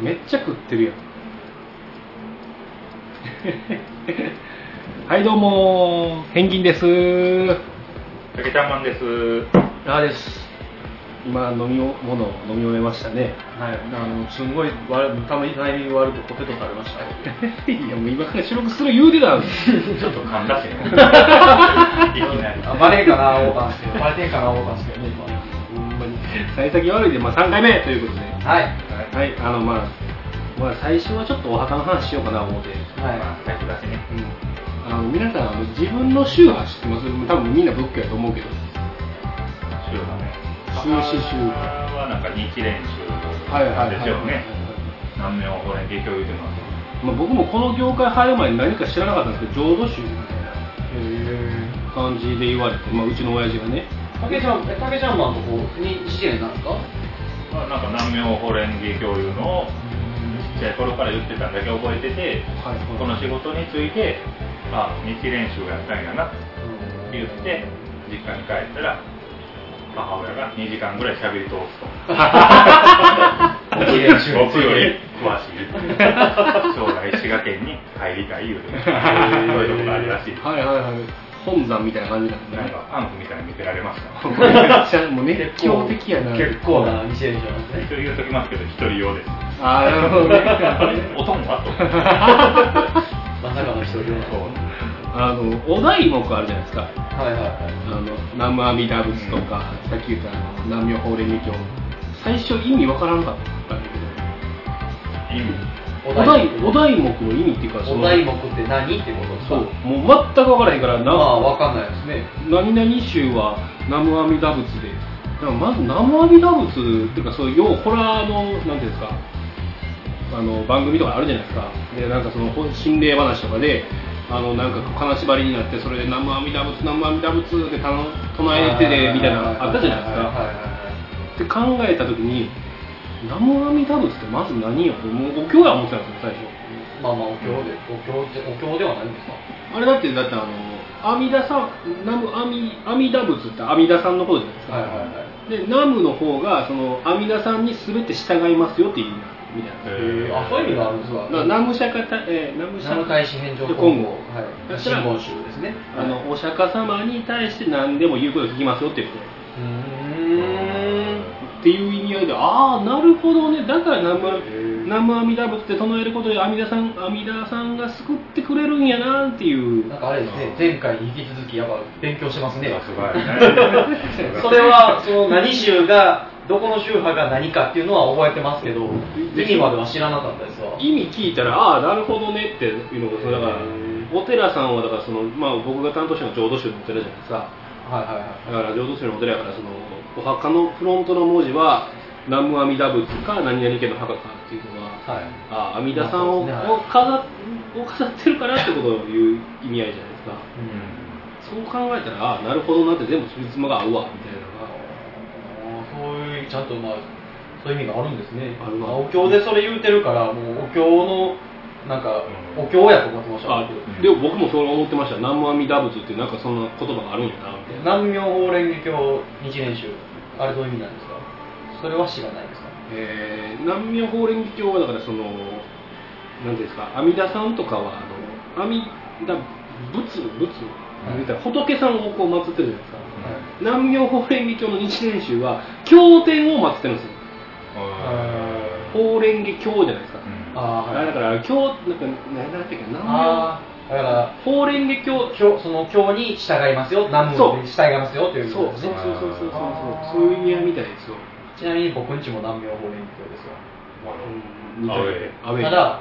めっちゃ食ってるやん はいどうもペンギンです竹ちゃんマンです。あです今飲み物を飲み終えましたねはい、あのすごい悪たまにタイミング悪くポテト食べました。いやもう今から収録する言うてたんですちょっと噛んだしね。バレんかな、オーバーして。バレてんかな、オーバーして。ほんまに幸先悪いで、まあ、3回目ということではい。はいあのまあまあ最初はちょっとお墓の話しようかな思ってはい。まあ、最初だしね。うんあの皆さんあの自分の宗派知ってます？多分みんな仏教やと思うけど週だね。宗師宗はなんか日蓮宗はいはいはいですよね。南明法蓮華経言うてます。まあ、僕もこの業界入る前に何か知らなかったんですけど浄土宗みたいな感じで言われて、まあ、うちの親父がね竹ちゃん、え竹ちゃんマンの方に一年なんですか？まあ、なんか南明法蓮華経いうのをちっちゃい頃から言ってたんだけ覚えてて、はいこの仕事について、あ、日蓮宗やったんやなって言って、実家に帰ったら、母親が2時間ぐらい喋り通すと。僕より詳しい。将来滋賀県に入りたい言うて、そういうとこがあるらしい。はいはいはい本山みたいな感じなんですねなんかパンクみたいに見てられました。めっちゃもう熱狂的やな結構な日蓮宗なんですね。一応言うときますけど、一人用です。ああなるほどねお供はと。まさかの一人用そうあのお題目あるじゃないですかはいはいはい。あの南無阿弥陀仏とか、さっき言った南無法蓮華経最初意味わからんかったんだけ意味。どお題お題目の意味っていうかそのお題目って何ってことですか？そうもう全く分からへんからな、まあ、わかんないですね。何々宗は南無阿弥陀仏で。だからまず南無阿弥陀仏っていうかそういう要ホラーのなんていうんですかあの番組とかあるじゃないですか。でなんかそのほ心霊話とかであのなんか金縛りになってそれで南無阿弥陀仏南無阿弥陀仏ってたの唱えててみたいなのあったじゃないですか。はいはいはいって考えた時に南無阿弥陀仏ってまず何よもうお経や思ってたんですよ最初。まあまあ、お経で、お経で、お経ではないんですか？あれだってだってあの阿弥陀さん南無阿弥阿弥陀仏って阿弥陀さんのことじゃないですか、はいはいはい。で南無の方がその阿弥陀さんに全て従いますよっていう意味みたいな。えー、あ、そういう意味があるんですか？な南無釈迦た、えー、南無釈南無大師返上で今後、はい。はい、真言宗ですね。あのお釈迦様に対して何でも言うことを聞きますよっていうこと。うーん。っていう意味合いでああなるほどね。だから南無南無阿弥陀仏って唱えることで阿弥陀さん阿弥陀さんが救ってくれるんやなっていう。なんかあれですね、前回に引き続き、やっぱ勉強してますね。すごい。ね。それは、その何宗が、どこの宗派が何かっていうのは覚えてますけど、意味までは知らなかったですわ。意味聞いたらああなるほどねっていうのがだからお寺さんはだからその、まあ、僕が担当したのは浄土宗のお寺じゃないですかはいはいはい。だから浄土宗のお寺やからそのお墓のフロントの文字は南無阿弥陀仏か何々家の墓かっていうのははい。ああ阿弥陀さんを,、を飾っを飾ってるからってことを言う意味合いじゃないですかそう考えたらああなるほどなって全部つまが合うわみたいなそういう、ちゃんとまあ、そういう意味があるんですね。あお経でそれ言うてるから、もうお経の、なんか、お経やと思ってました。あでも僕もそう思ってました。南無阿弥陀仏ってなんかそんな言葉があるんやなみたいな。南明法蓮華経日蓮宗、あれどういう意味なんですか？それは知らないですか？えー南無法蓮華経はだからその何ていうんですか阿弥陀さんとかはあの阿弥陀仏仏仏さんをこう祀ってるじゃないですか、はい。南無法蓮華経の日蓮宗は経典を祀ってるんですよ。法蓮華経じゃないですか、あーあれだから経なんか何だったっけ南無あーだから、法蓮華経経その経に従いますよ、南無に従いますよというそうそうことですね。そうそうそうそうそういう意味合いみたいですよ、ちなみに僕んちも南明法蓮華経ですよ。うん、アウェイアウェイただ、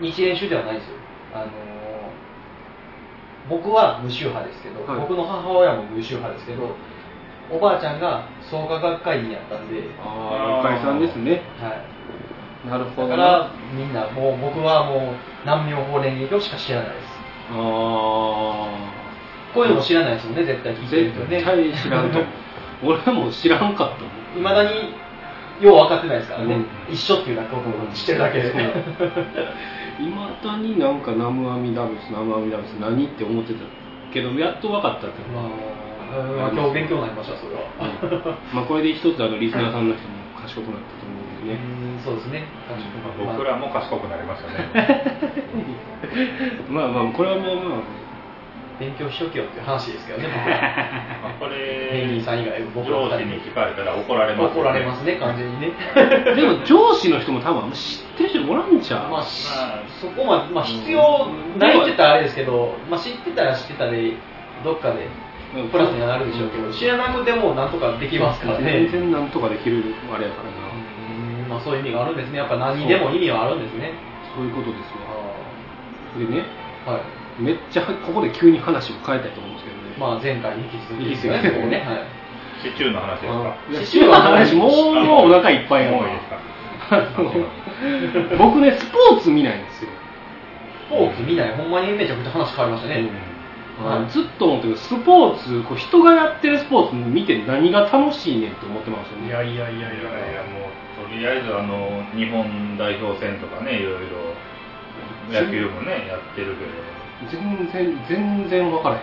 日蓮宗ではないですよ。あのー僕は無宗派ですけど、はい。僕の母親も無宗派ですけど、おばあちゃんが創価学会員やったんで、ああ解散ですね。はい。なるほどね。だから、みんな、もう僕はもう南明法蓮華経しか知らないです。あこういうのも知らないですよね、絶対聞あいてる人ね。絶対知らんと。俺も知らんかったもん。いまだによう分かってないですからね、うん。一緒っていうだけことを知ってるだけで。いまだになんか南無阿弥陀仏南無阿弥陀仏何って思ってたけどやっと分かったってまあ、今日勉強になりましたそれは、がまあこれで一つあのリスナーさんの人も賢賢くなったと思うんでね、うんそうですね。僕らも賢くなりましたね。まあまあこれはもうまあ。勉強しとけよっていう話ですけどね僕ら まあこれペンギンさん以外僕ら上司に聞かれたら怒られます怒られますね完全にね。でも上司の人も多分あんま知ってる人おらんちゃう、まあ、しまあそこまで、まあ、必要ないって言ったらあれですけど、まあ、知ってたら知ってたでどっかでうん。プラスにはなるでしょうけど知らなくてもなんとかできますからね。全然なんとかできるあれやからな、うんまあ、そういう意味があるんですね。やっぱ何にでも意味はあるんですね。そういうことですあよでねーはい。めっちゃここで急に話を変えたいと思うんですけどね、まあ前回に引き続きですよね。引き続きここね、はい。シチューの話ですか？シチューの話もうもうお腹いっぱいやわもういいですか？あの僕ねスポーツ見ないんですよ、スポーツ見ない。ほんまにめちゃくちゃ話変わりましたね、あのずっと思ってるスポーツこう人がやってるスポーツ見て何が楽しいねんって思ってますよね。いやいやいやいいやいややもうとりあえずあの日本代表戦とかねいろいろ野球もねやってるけど。全然全然分からへん。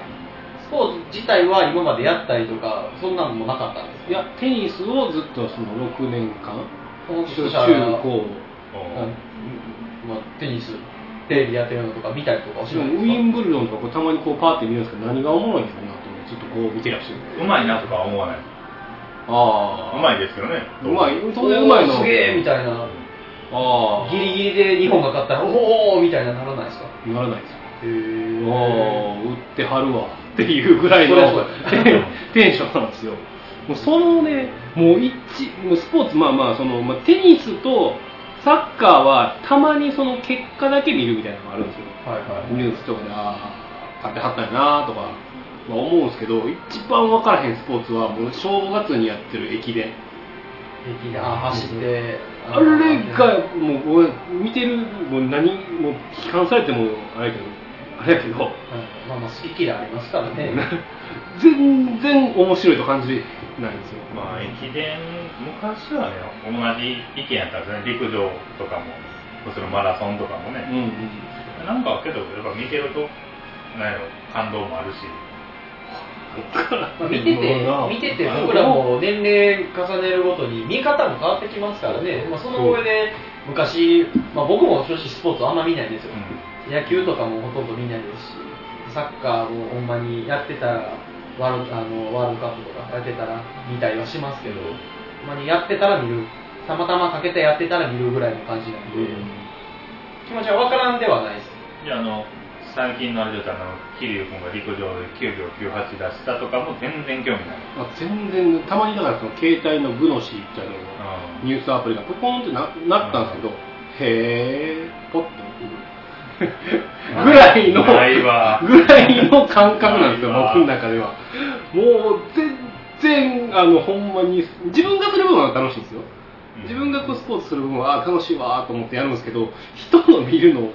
スポーツ自体は今までやったりとかそんなのもなかったんですいやテニスをずっとその6年間中高。うん。まあ、テニステレビやってるのとか見たりとかはしウないんですかィンブルドンとかこうたまにこうパーって見るんですけど何がおもろいんですかなと思ってずっとこう見てらっしゃるうまいなとかは思わない。ああうまいですよね。うまい。当然うまいの。すげえみたいな。ああギリギリで日本が勝ったらおおみたいなならないですか？ならないですよ。へおー打ってはるわっていうぐらいの テンションなんですよ。もうそのねもう一もうスポーツまあまあその、まあ、テニスとサッカーはたまにその結果だけ見るみたいなのがあるんですよ。はいはい。ニュースとかでああ勝ってはったんやなとか、まあ、思うんですけど一番分からへんスポーツはもう正月にやってる駅伝平気であ走って。あれがもう俺見てるもう何もう批判されてもあれやけどあれやけど。はいまあまあ好き嫌いありますからね。全然面白いと感じないんですよ。まあ駅伝昔はね同じ意見やったんですね。陸上とかもそのマラソンとかもうんね、うん。なんかけどやっぱ見てるとなんやろ感動もあるし。まあ見てて見てて僕らも年齢重ねるごとに見方も変わってきますからね、まあ、その上で昔、まあ、僕も正直スポーツあんま見ないんですよ、野球とかもほとんど見ないですしサッカーもほんまにやってたらワールドあのワールドカップとかやってたら見たりはしますけどほんまにやってたら見る。たまたまかけてやってたら見るぐらいの感じなんで、気持ちは分からんではないです。であの最近のあれだったらあの桐生君が陸上で9秒98出したとかも全然興味ない。あ全然たまにだからその携帯のグノシーみたいなニュースアプリがポコンってななったんですけど、へえポッと ぐらいのぐらいの感覚なんですよ僕の中では。もう全然あのほんまに自分がする部分は楽しいんですよ。うん自分がこうスポーツする部分はあ楽しいわと思ってやるんですけど人の見るの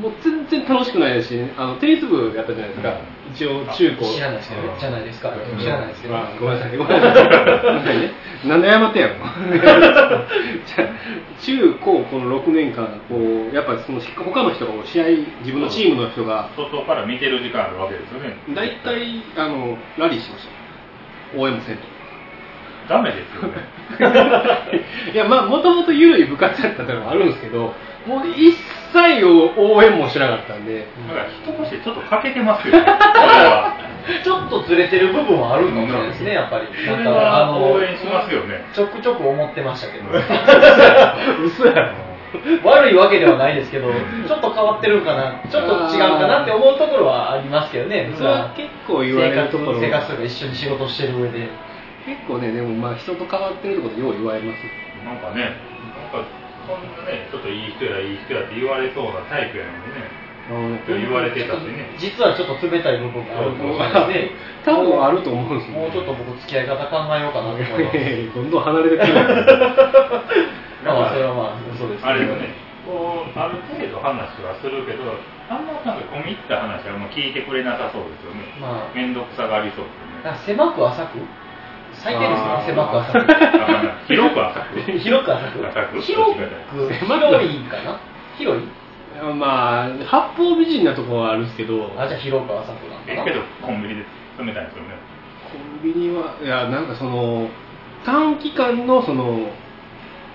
もう全然楽しくないですしあのテニス部やったじゃないですか、一応中高。知らないですけどねじゃないですか。知らないですけど、まあ、ごめんなさい、ごめんなさい。なんで謝ってんやろ。じゃあ中高この6年間、こう、やっぱその他の人が試合、自分のチームの人が、外から見てる時間あるわけですよね。大体、あの、ラリーしました。応援もせんと。ダメですよね いや、まあ、もともと緩い部活やったのもあるんですけど、もう一切を応援もしなかったんで、だから人としてちょっと欠けてますよね ちょっとずれてる部分はあるかもしれないですね、やっぱり。それなんかあはの応援しますよねちょくちょく思ってましたけど。嘘やろ。悪いわけではないですけど、ちょっと変わってるかな、ちょっと違うかなって思うところはありますけどね、それは結構言われるところ生活とか一緒に仕事してる上で。結構ね、でもまあ人と変わってるところでよう言われます。なんかねなんかこんなねちょっといい人やいい人やって言われそうなタイプやのにね言われてたしね実はちょっと冷たい部分があるかもしれないで。多分あると思うんですよ、もうちょっと僕付き合い方考えようかなと思います。どんどん離れてくる。まあそれはまあ嘘ですあれよねこうある程度話はするけどあんまなんか込み入った話はもう聞いてくれなさそうですよねまあ面倒くさがりそうですよね狭く浅く最低ですよ。あーね、狭く浅く。広く浅く。広く浅く。浅く広く。狭く広いかな？広い？まあ、八方美人なところはあるんですけど、あ、じゃあ広く浅くなのかな。えけどコンビニで冷たいんですよね。コンビニは、いや、なんかその、短期間のその、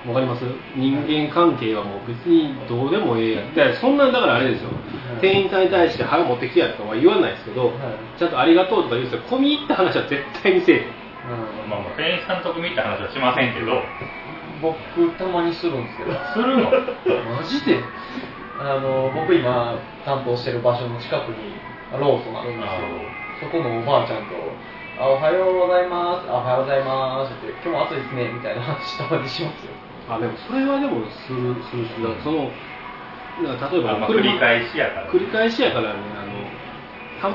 わかります？人間関係はもう別にどうでもええやん。だからそんなだからあれですよ、店員さんに対して「腹持ってきてや」とかは言わないですけど、ちゃんと「ありがとう」とか言うんですよ込み入った話は絶対にせえへんうん。まあ、もう店員さんとこ見た話はしませんけど、僕たまにするんですけど。するの？マジで？あの僕今担当してる場所の近くにローソンあるんですよ。そこのおばあちゃんと「あおはようございます」あ「おはようございます」って「今日も暑いですね」みたいな話たまにしますよ。あでもそれはでもするするしその例えばまあ、繰り返しやから。繰り返しやからねあの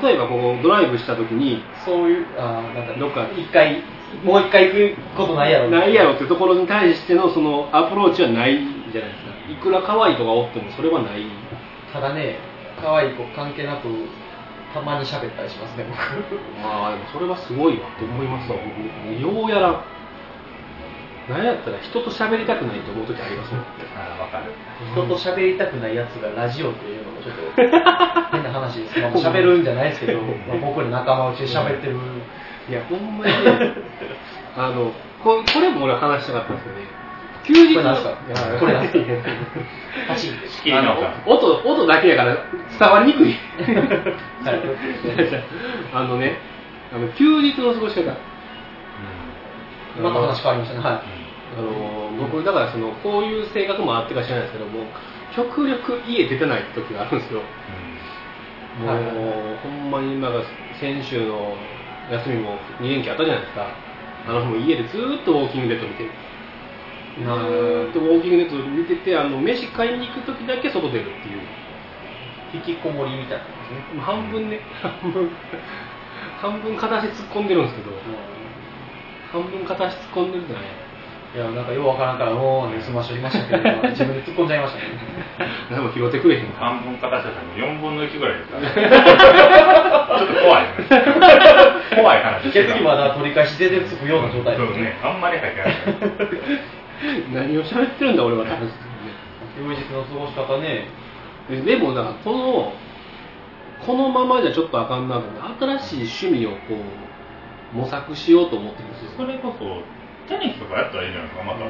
例えばここドライブした時にそういうあなんかどっか一回もう一回行くことないやろ。ないやろってところに対してのそのアプローチはないじゃないですか。いくら可愛い子がおってもそれはない。ただね可愛い子関係なくたまに喋ったりしますね僕。まあでもそれはすごいわって思いますわ僕。ようやら何やったら人と喋りたくないと思う時ありますもん。あわかる。人と喋りたくないやつがラジオっていうのもちょっと 変な話です。まあ喋るんじゃないですけど、まあ、僕ら仲間内で喋ってる。いやほんまにね あのここれも俺は話したかったんですよね。休日これなんすか？いやこれなんすか？パチンって。仕切りの音音だけやから伝わりにくい。はい。あのねあの休日の過ごし方また話変わりましたね。はい。あの僕だからそのこういう性格もあってか知らないですけども極力家出てない時があるんですよ。もう、はい。ほんまになんか先週の休みも2連休あったじゃないですか。あの日も家でずーっとウォーキングデッド見てる。ずーっとウォーキングデッド見ててあの飯買いに行く時だけ外出るっていう。引きこもりみたいな半分ね半分半分片足突っ込んでるんですけど半分片足突っ込んでるじゃないいやなんかようわからんからもうね済ましとりましたけど自分で突っ込んじゃいましたね何も拾ってくれへんから半分形したら4分の1ぐらいですからね。ちょっと怖いね。怖い話してた。逆にまだ取り返し全然つくような状態そうね。あんまり入ってない。何を喋ってるんだ俺は多分休日の過ごし方ねででもだからこのこのままじゃちょっとあかんなと思って新しい趣味をこう模索しようと思ってるんですよ。それこそ、テニスとかやったらいいじゃないですか、また。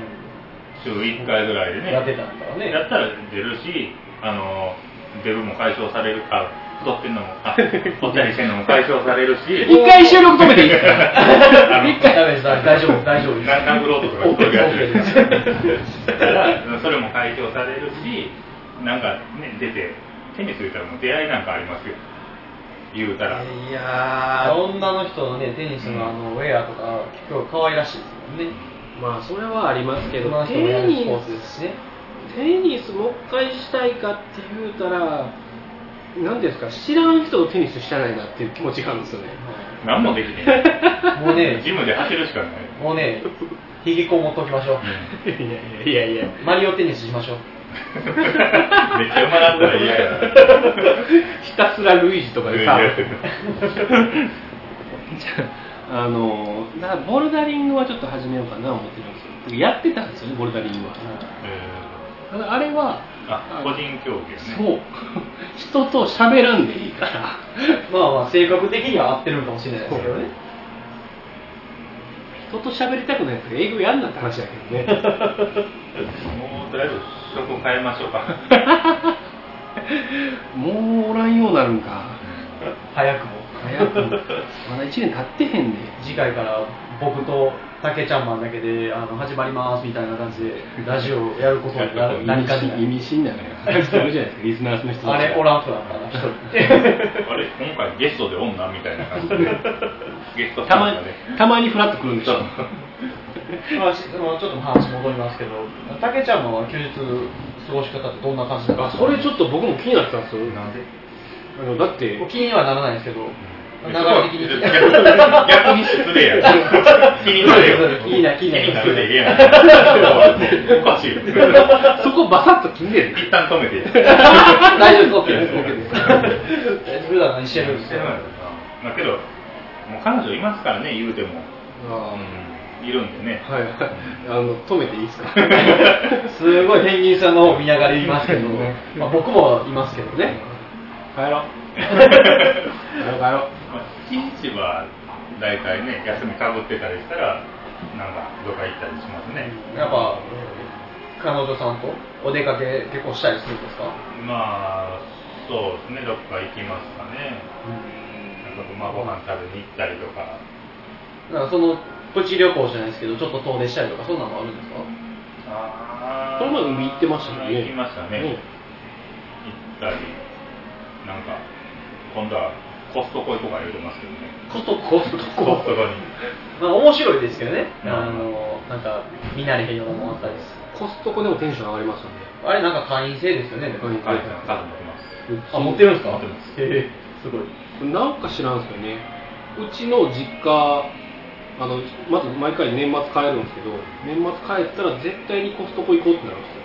週1回ぐらいでね。やってたんだからね。やったら出るし、あの、デブも解消されるか、太ってんのも、あ 太ったりしてんのも解消されるし、一回収録止めていい？ですか一回ダメです大丈夫大丈夫です。な殴ろうとかそういうやつ OK ですだか。ら それも解消されるしなんかね出てテニス言ったらもう出会いなんかありますよ言うたら、いやー。女の人のねテニスのあのウェアとか結構可愛らしいですもんね。まあそれはありますけど。テニポーツですしね。ステニスもう一回したいかって言うたら何ですか知らん人とテニスしたないなっていう気持ちがあるんですよね。何もできねえ もうねジムで走るしかない、もうね引きこもっときましょう。いやいやいやいや。マリオテニスしましょう めっちゃ馬だったら嫌やな。ひたすらルイージとかでさ。ああのだからボルダリングはちょっと始めようかな思ってるんですよ。やってたんですよねボルダリングは。えただあれは個人競技やね。そう。人と喋らんでいいから。まあまあ性格的には合ってるかもしれないですけどね。人と喋りたくないやつ英語やんなって話だけどねとりあえず職変えましょうか。もうおらんようになるんか。早くも。早くも。まだ1年経ってへんで。次回から僕と竹ちゃんマンだけであの始まりますみたいな感じでラジオやることになる何かにな意味深なのよ話あるじゃな。いですかリスナーの人。あれおらんくなったな一人。あれ今回ゲストで女みたいな感じで。ゲストたまたまにフラッと来るんでしょまあ ちょっと話戻りますけど竹ちゃんマンは休日過ごし方ってどんな感じですかあそれちょっと僕も気になってたんですよ。なんで？あのだって気にはならないんですけど流れ的に。逆逆に失礼や気になるよ気になる気になる。気になるで言えないおかしいよ。そこバサッと切んねん一旦止めて。大丈夫です。OK です。OK です。普段何してるんです。かだけどもう彼女います。からね言うても、あうん、いるんでね。はい。あの止めていいですか？すごいペンギンさんの見ながら言いますけど、まあ、僕もいますけどね。帰ろう。帰ろう。帰ろう。まあ一日は大体ね休みかぶってたりしたらなんかどっか行ったりしますね。やっぱ彼女さんとお出かけ結構したりするんですか？まあそうですね。どっか行きますかね、なん。かまあご飯食べに行ったりとか。なんかそのプチ旅行じゃないですけどちょっと遠出したりとかそんなのもあるんですか？あこの前海行ってましたもんね。行きましたね、うん。行ったりなんか今度はコストコ行こうか言うてますけどね。コストコ？ストコストコに。まあ面白いですけどね、うんあのなんか見慣れへんようなもんあったりですコストコでもテンション上がりますよね。あれなんか会員制ですよね、会員制はい。カード持ってますあ持ってるんですか？持ってます。へえすごい。なんか知らんすよね。うちの実家あのまず毎回年末帰るんですけど年末帰ったら絶対にコストコ行こうってなるんですよ。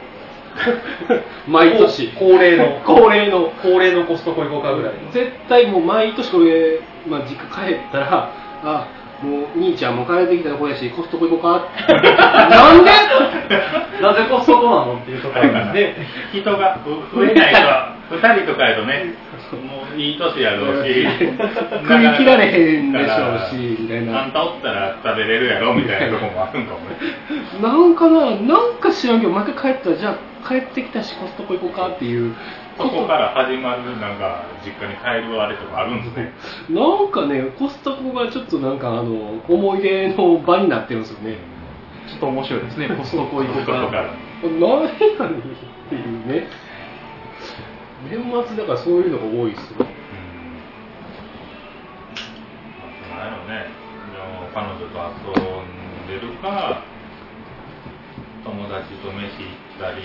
毎年。恒例の。恒例の。恒例のコストコ行こうかぐらいの。絶対もう毎年これ、まあ、実家帰ったらあもう兄ちゃんも帰ってきたとこやしコストコ行こうか？なんで？なぜコストコなのっていうところなんで。人が増えないと2 人とかやとねもういい年やろうし食い切られへんでしょうしみたいな。あんたおったら食べれるやろみたいなとこもあるんかもね。なんかななんか知らんけど毎回帰ったらじゃあ帰ってきたしコストコ行こうかっていうそこから始まるなんか実家に帰るあれとかあるんですね。なんかねコストコがちょっとなんかあの思い出の場になってるんですよね。ちょっと面白いですね。コストコ行こうか。ら何やねんっていうね。年末だからそういうのが多いですよなんやろね。でも彼女と遊んでるか友達と飯行ったり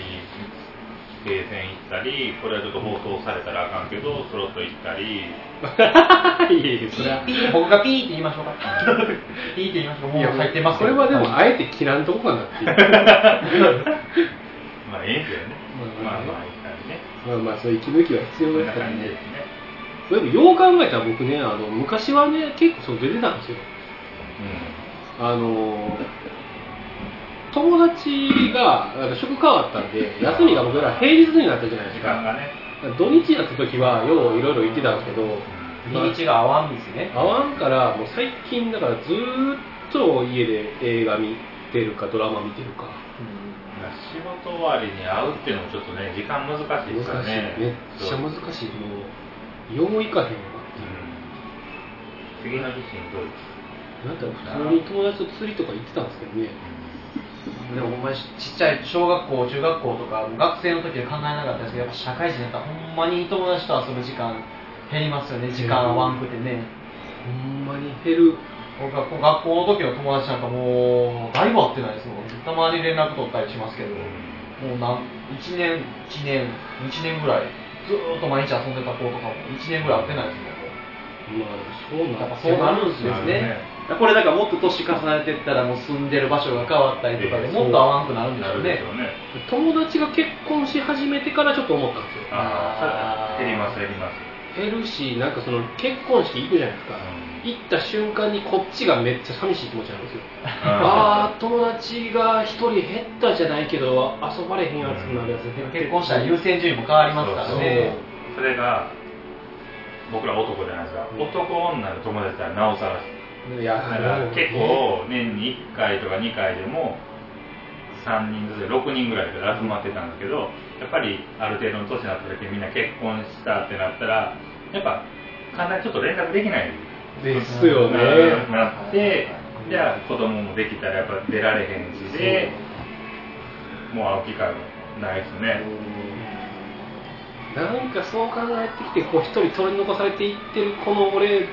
ゲーセン行ったりこれはちょっと放送されたらあかんけどスロット行ったり。いやいやそれは。ピー僕がピーって言いましょうか。ピーって言いましょうもう入ってますこれはでもあえて切らんとこかなっていう まあええけどね。まあまあまあ行ったりね。まあまあそういう息抜きは必要こんなですからね。ですね。でもよう考えたら僕ねあの昔はね結構そう出てたんですよ。あの友達が職変わったんで休みが僕ら平日になったじゃないですか。時間がね。土日やった時はよういろいろ行ってたんですけど日にちが合わんですね。会わんからもう最近だからずーっと家で映画見てるかドラマ見てるか。仕事終わりに会うっていうのもちょっとね時間難しいですから難しいね。めっちゃ難しい。もうよういかへんわう。ん。次の日しんどいなんか普通に友達と釣りとか行ってたんですけどねでもお前ちっちゃい小学校中学校とか学生の時は考えなかったですけどやっぱ社会人だったらほんまに友達と遊ぶ時間減りますよね時間合わんくてね。ほんまに減る。僕は学校の時の友達なんかもうだいぶ会ってないですもんたまに連絡取ったりしますけどもうなん1年1年1年ぐらいずーっと毎日遊んでた子とかも1年ぐらい会ってないですもんまあそうなるんですねこれだからもっと年重ねてったらもう住んでる場所が変わったりとかでええもっと合わんくなるんでしなょうね。友達が結婚し始めてからちょっと思ったんですよ。ああ減ります減ります。減るしなんかその結婚式行くじゃないですか、うん。行った瞬間にこっちがめっちゃ寂しい気持ちなんですよ。あああ友達が一人減ったじゃないけど遊ばれへんやつになるやつ減って結婚したら優先順位も変わりますからね。それが僕ら男じゃないですか。男女の友達だったらなおさらだから。結構年に1回とか2回でも3人ずつで6人ぐらいで集まってたんですけどやっぱりある程度の年になった時みんな結婚したってなったらやっぱ簡単にちょっと連絡できない。ですよね。なってじゃあ子供もできたらやっぱ出られへんしでもう会う機会もないですね。なんかそう考えてきてこう一人取り残されていってるこの俺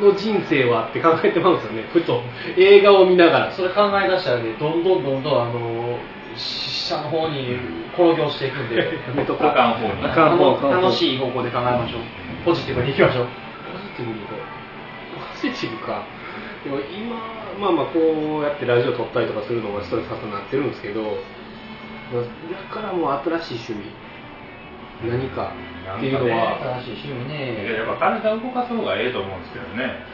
の人生はって考えてまうんですよね。ふと映画を見ながら。それ考え出したらねどんどんどんどんあの下の方に転業していくんで。やめとこうあかん方にあかん方あかん方楽しい方向で考えましょう。ポジティブにいきましょう。ポジティブにいこう。ポジティブか。でも今まあまあこうやってラジオ撮ったりとかするのがストレス発散になってるんですけどだからもう新しい趣味何かっていうのは、新しい趣味いやねやっぱ体動かす方がええと思うんですけどね。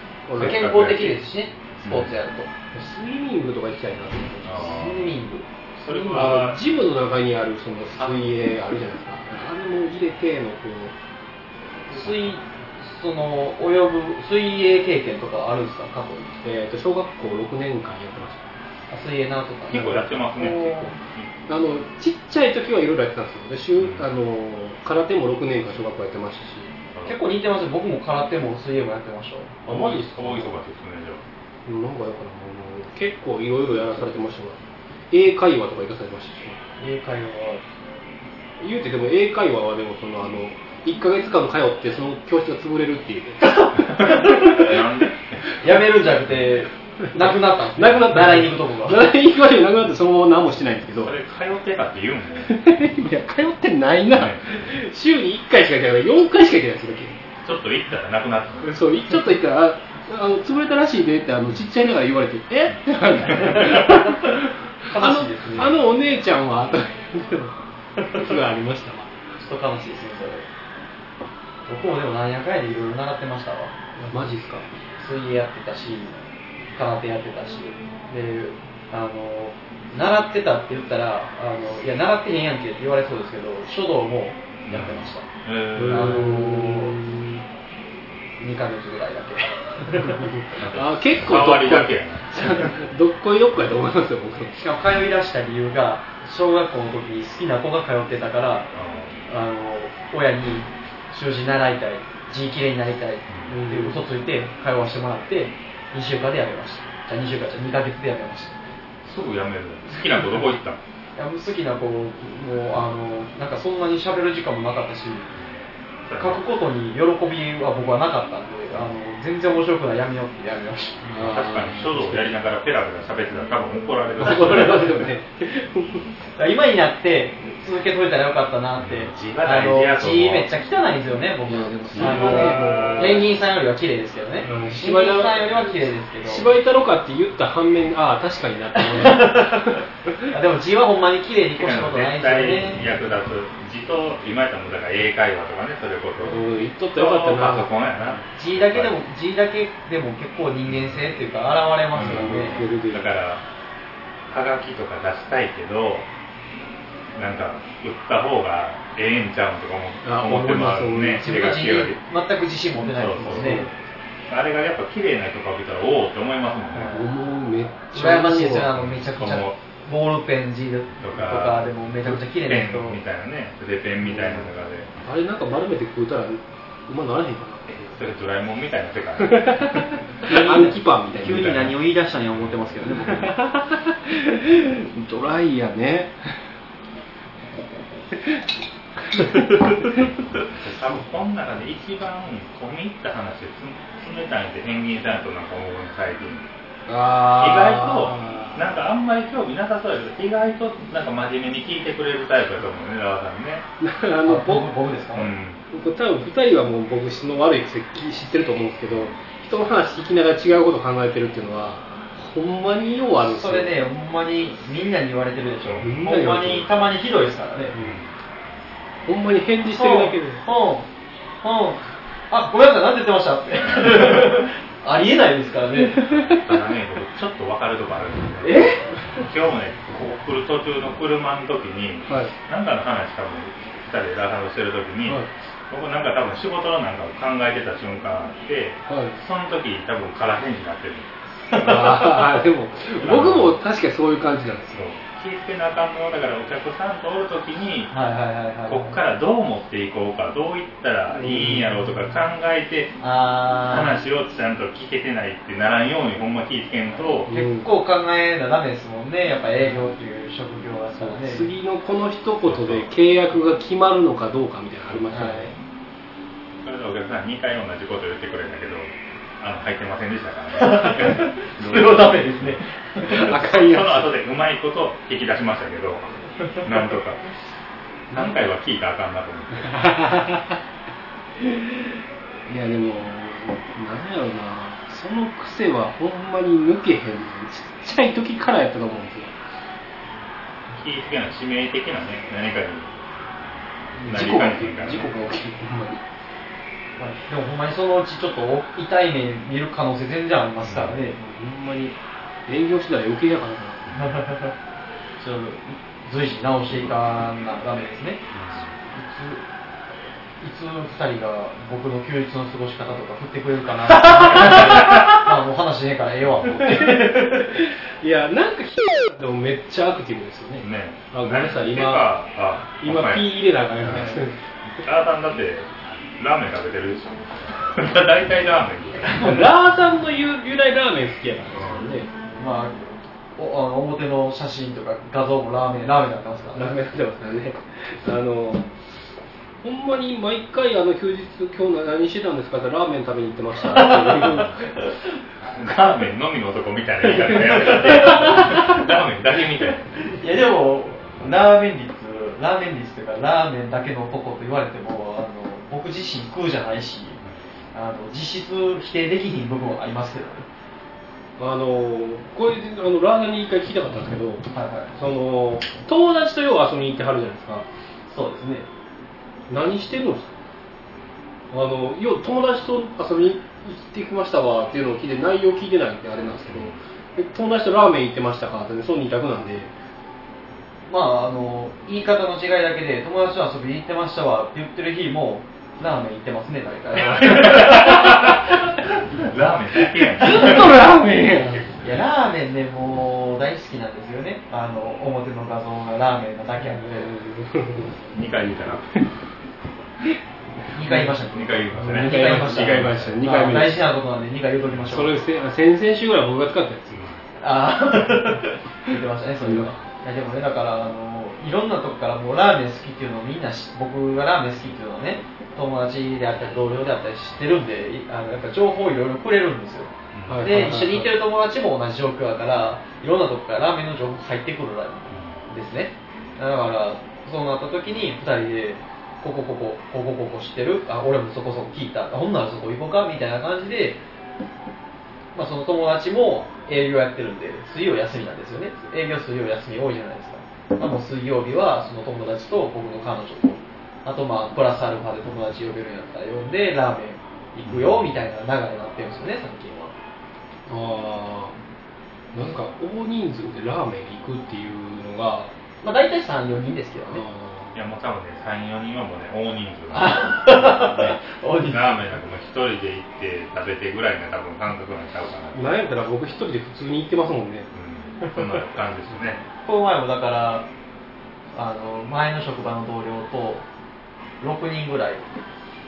健康的ですしねスポーツやると。スイミングとか行きたいなと思って。あスイミング。それはジムの中にあるその水泳あるじゃないですか。あれも入れてのこう。水その泳ぐ水泳経験とかあるんですか？過去に。えー、と小学校6年間やってましあ水泳なとか。結構やってますね。あのちっちゃい時はいろいろやってたんですよあの空手も6年間小学校やってましたし。結構似てます。よ僕も空手も水泳もやってました。あマジですか？大忙しですねじゃあ。なんかだからもう結構いろいろやらされてましたから英会話とか行かされましたし。英会話言うてでも英会話はでもそのあの1か月間通ってその教室が潰れるっていう。なんで。やめるんじゃなくて なくなったなくなった。習いに行くとこが。習いに行くわけじゃなくなってそのまま何もしてないんですけど。それ通ってたって言うんね いや通ってないな。週に1回しか行ってない4回しか行ってないですよちょっと行ったらなくなった。そういちょっと行ったらああの潰れたらしいでってあのちっちゃいながら言われてえ？ってなる。あ悲しいですね。のあのお姉ちゃんはとか言ってことがありましたわ。ちょっと悲しいですねそれ。僕もでもなんやかんやでいろいろ習ってましたわ。マジっすか？水泳やってたし空手やってたしであの習ってたって言ったらあのいや習ってへんやんけって言われそうですけど書道もやってました、えあーの2ヶ月ぐらいだけ。あ結構変わりだけやな。どっこいどっこやと思いますよ僕。しかも通い出した理由が小学校の時に好きな子が通ってたからあの親に習字習いたい字きれいになりたいっていう嘘ついて通わせてもらって2週間でやめました。じゃあ2週間じゃ2ヶ月でやめました。すぐやめる好きな子どこ行ったの？いや好きな子もあのなんかそんなに喋る時間もなかったし書くことに喜びは僕はなかったんであの全然面白くないやめようって。やめました確かに。書道をやりながらペラペラ喋ってたら多分怒られる。怒られますよね。今になって続けといたらよかったなって。字が大事やと字めっちゃ汚いんですよね僕。いやでもあのペンギンさんよりは綺麗ですけどね。うんペンギンさんよりは綺麗ですけど芝居太郎かって言った反面ああ確かになって思いましたあでも字はほんまに綺麗に越したことないですよ対ね役立つ字と今やったらもうだから英会話とかねそれこそ。うん言っとったらよかったな。パソコンやな。字だけでも字だけでも結構人間性っていうか現れますよね、だからはがきとか出したいけどなんか売った方がええんちゃうんとか思ってますね。自分の字に全く自信持てないですね。あれがやっぱ綺麗な人が見たらおおって思いますもんね、めっちゃ羨ましいですよね。あのめちゃくちゃボールペン字ととかかでもめちゃくちゃ綺麗な人。ペンみたいなね。筆ペンみたいなのがで、あれなんか丸めて食うたらうまならへんかそれドラえもんみたいな世界。な暗記パンみたいな。急に何を言い出したんや思ってますけどね僕。ドライやね。多分この中で一番込み入った話でつ冷たいってペンギンさんとなんか思うの最近。あ意外となんかあんまり興味なさそうやけど意外となんか真面目に聞いてくれるタイプだと思うねラワさんね。あの僕僕僕ですか、うん。僕多分2人はもう僕の悪い癖知ってると思うんですけど人の話聞きながら違うこと考えてるっていうのはほんまにようあるんですよ。それねほんまにみんなに言われてるでしょ。ほんまにたまにひどいですからねほんまに返事してるだけでうん。うん。あごめんなさい。何て言ってましたって ありえないですからね。ただね僕ちょっと分かるとこあるんですね今日もねここ来る途中の車の時に、はい。なんかの話多分2人でラハンドしてる時に、はい。僕なんか多分仕事のなんかを考えてた瞬間あってはい。その時多分空返事になってるあーでも 僕も確かにそういう感じなんですよ聞いてなあかんのだからお客さんとおる時にはいはいはいはいこっからどう持っていこうかどういったらいいんやろうとか考えてあ話をちゃんと聞けてないってならんようにほんま聞いてけんと。ー結構考えなダメですもんね。やっぱ営業っていう職業だからね。次のこの一言で契約が決まるのかどうかみたいなのありますよね、それでお客さん2回同じこと言ってくれたけどあの入ってませんでしたからね。それはダメですね。あかんやつ。その後でうまいこと聞き出しましたけど なんとか。何回は聞いたらあかんなと思って。いやでもなんやろな。その癖はほんまに抜けへん。ちっちゃい時からやったと思うんですよ。気ぃつけない。致命的なね何かに。事故が起きるほんまにまあでもほんまにそのうちちょっと痛い目見る可能性全然ありますからね、ほんまに営業したら余計やからな。ちょっと随時直していかな。ダメですね、つ二人が僕の休日の過ごし方とか振ってくれるかな。まあもう話ねえからええわと思って。いやなんかでもめっちゃアクティブですよね。ね。あごめんなさい。今今ほんまや。P 入れなあかんやつ。ラーさんだってラーメン食べてるでしょ。大体ラーメン。ラーさんの由由来ラーメン好きやからね。まあおあの表の写真とか画像もラーメンラーメンになってますからラーメン食べてますからね。あのほんまに毎回あの休日今日何してたんですかってラーメン食べに行ってました。ラーメンのみの男みたいな言い方やめて。ラーメンだけみたいな。いやでもラーメン率ラーメン率というかラーメンだけの男と言われても僕自身食うじゃないしあの実質否定できひん部分はありますけどね。あのこれあのラーメンに一回聞きたかったんですけどはいはい。その友達とよう遊びに行ってはるじゃないですか。そうですね。何してるんですか？あのよう友達と遊びに行ってきましたわっていうのを聞いて内容聞いてないんであれなんですけどえ友達とラーメン行ってましたか？ってねそう2択なんで。まああの言い方の違いだけで友達と遊びに行ってましたわって言ってる日もラーメン行ってますね大体。ラーメンだけやん。ずっとラーメンやん。いやラーメンねもう大好きなんですよね。あの表の画像がラーメンなだけあって2回言うたな。2回言いましたね。2回言いましたね。二回言いました二回言いました二回目まあ大事なことなんで2回言うときましょう。それせ先々週ぐらい僕が使ったやつ。ああ言ってましたねそういうの。いやでもねだからあのいろんなとこからもうラーメン好きっていうのをみんな知僕がラーメン好きっていうのをね友達であったり同僚であったり知ってるんでいあのやっぱ情報をいろいろくれるんですよ。で一緒に行ってる友達も同じ状況だからいろんなとこからラーメンの情報入ってくるんですね。だからそうなった時に2人でここここここここ知ってる。あ俺もそこそこ聞いた。あほんならそこ行こうかみたいな感じでまあ、その友達も営業やってるんで、水曜休みなんですよね。営業水曜休み多いじゃないですか。まあ、もう水曜日はその友達と僕の彼女と、あとまあ、プラスアルファで友達呼べるんやったら呼んで、ラーメン行くよみたいな流れになってるんですよね、最近は。ああなんか大人数でラーメン行くっていうのがまあ、大体3、4人ですけどね。いやもう多分ね34人はもうね大人数なんで。ね。大人数。ラーメンなんかもう一人で行って食べてぐらいの多分感覚なんちゃうかな。なんやったら僕一人で普通に行ってますもんね。うん。そんな感じですね。この前もだから、あの、前の職場の同僚と6人ぐらい。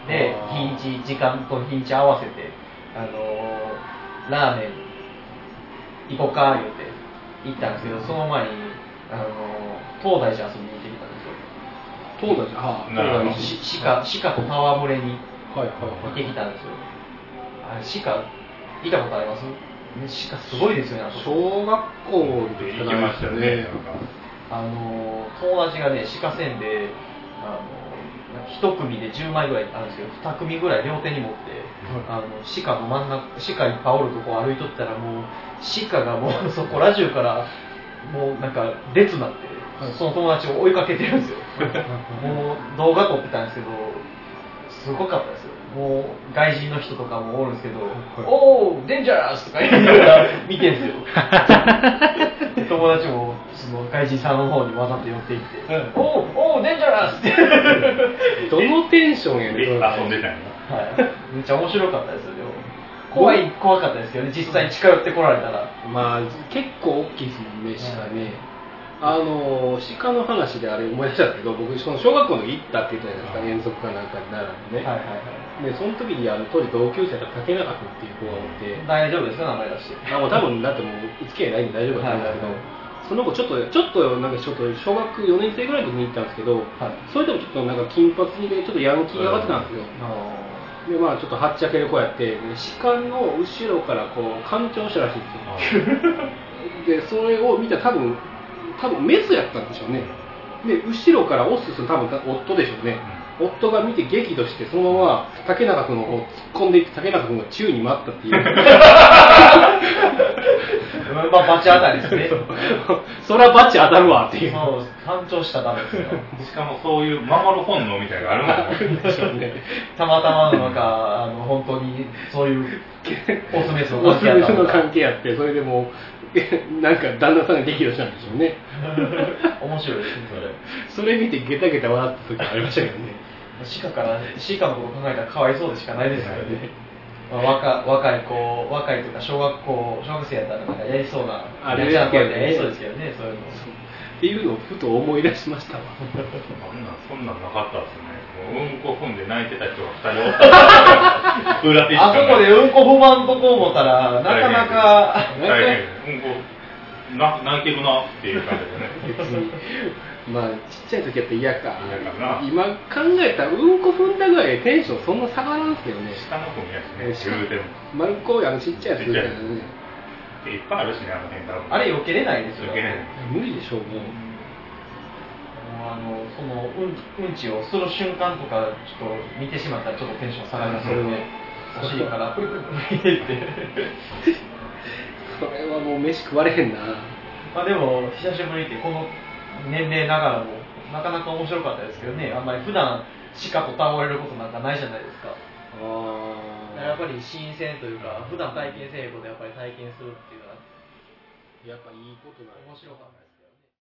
で日にち、時間と日にち合わせて、あの、ラーメン行こうか、言うて行ったんですけど、その前に、あの、東大寺遊びに行ってきたんですよ。東大寺？ああなるほど。東し鹿、鹿と戯れに大寺はいはい。行ってはいきたんですよ。あれ、鹿、見たことあります？ね鹿すごいですよね、あそこ。小学校で行きましたよね。あの友達がね、鹿せんで、あの一組で10枚ぐらいあるんですけど、2組ぐらい両手に持って、あの鹿の真ん中、鹿いっぱいおるとこ歩いとったら、もう鹿がもうそこら中から、もうなんか列になって、その友達を追いかけてるんですよ。もう動画撮ってたんですけど、すごかったですよ。もう外人の人とかもおるんですけど、おー、デンジャラスとか言いながら見てんすよ。で友達もその外人さんの方にわざと寄っていって、うんおー、おー、デンジャラスって。どのテンションやねでん遊んでたんやはい。めっちゃ面白かったですよ、でも。怖い、怖かったですけどね、実際に近寄ってこられたら。まあ結構大きいですもんね鹿ね、あの鹿の話であれ思い出したけど僕その小学校の時行ったって言ったじゃないですか遠足かなんかになるんでね、はいはいはい。でその時にあの当時同級生だった竹中君っていう子がおって、大丈夫ですか、名前出し。て。あもう多分だってもう付き合いないんで大丈夫だと思うんですけど、はい。はいはいその子ちょっとちょっとなんかちょっと小学4年生ぐらいの時に行ったんですけど、はい。それでもちょっとなんか金髪でちょっとヤンキーがかってたんですよ、あでまあちょっとはっちゃける子やってで鹿の後ろからこう干潮したらしいん ですよでそれを見たら多分多分メスやったんでしょうね。で後ろからオスする多分夫でしょうね、夫が見て激怒してそのまま竹中君を突っ込んでいって竹中君が宙に舞ったっていう。ー まあ、バチ当たりですね。そりゃバチ当たるわっていう。もう、単調したらダメですよ。しかもそういう守る本能みたいなのがあるもんね。でしょうね。たまたまのなんか、あの、本当に、そういう、オスメスのオスメスの関係係やってそれでもうなんか旦那さんが激怒したんでしょうね。面白いですね、それ。それ見てゲタゲタ笑った時ありましたけどね鹿から鹿のこと考えたらかわいそうでしかないですよね、まあ、若若い子若いというか小学校小学生やったらなんかやりそうなあれやりそうですけどねそういうの。っていうのをふと思い出しましたわ。そんなんそんなんなかったですね。もううんこ踏んで泣いてた人が2人おった。あそこでうんこ踏まんとこ思ったらなかなか大変 うんこな泣いてるなっていう感じでねまあちっちゃい時やったら嫌か。嫌かな。今考えたらうんこ踏んだぐらいでテンションそんな下がらんすけどね。下の踏みやしね言うても。丸っこいあのちっちゃいやつみたいなね。いっぱいあるしねあの辺多分。あれ避けれないですよ。避けれない。無理でしょうもう。あのそのうんうんちをする瞬間とかちょっと見てしまったらちょっとテンション下がりますよね。お尻から。プルプルプルってそれはもう飯食われへんな。まあでも久しぶりってこの年齢ながらもなかなか面白かったですけどねあんまり普段鹿と戯れることなんかないじゃないですか。あやっぱり新鮮というか普段体験せえことやっぱり体験するっていうのはやっぱいいことな面白かった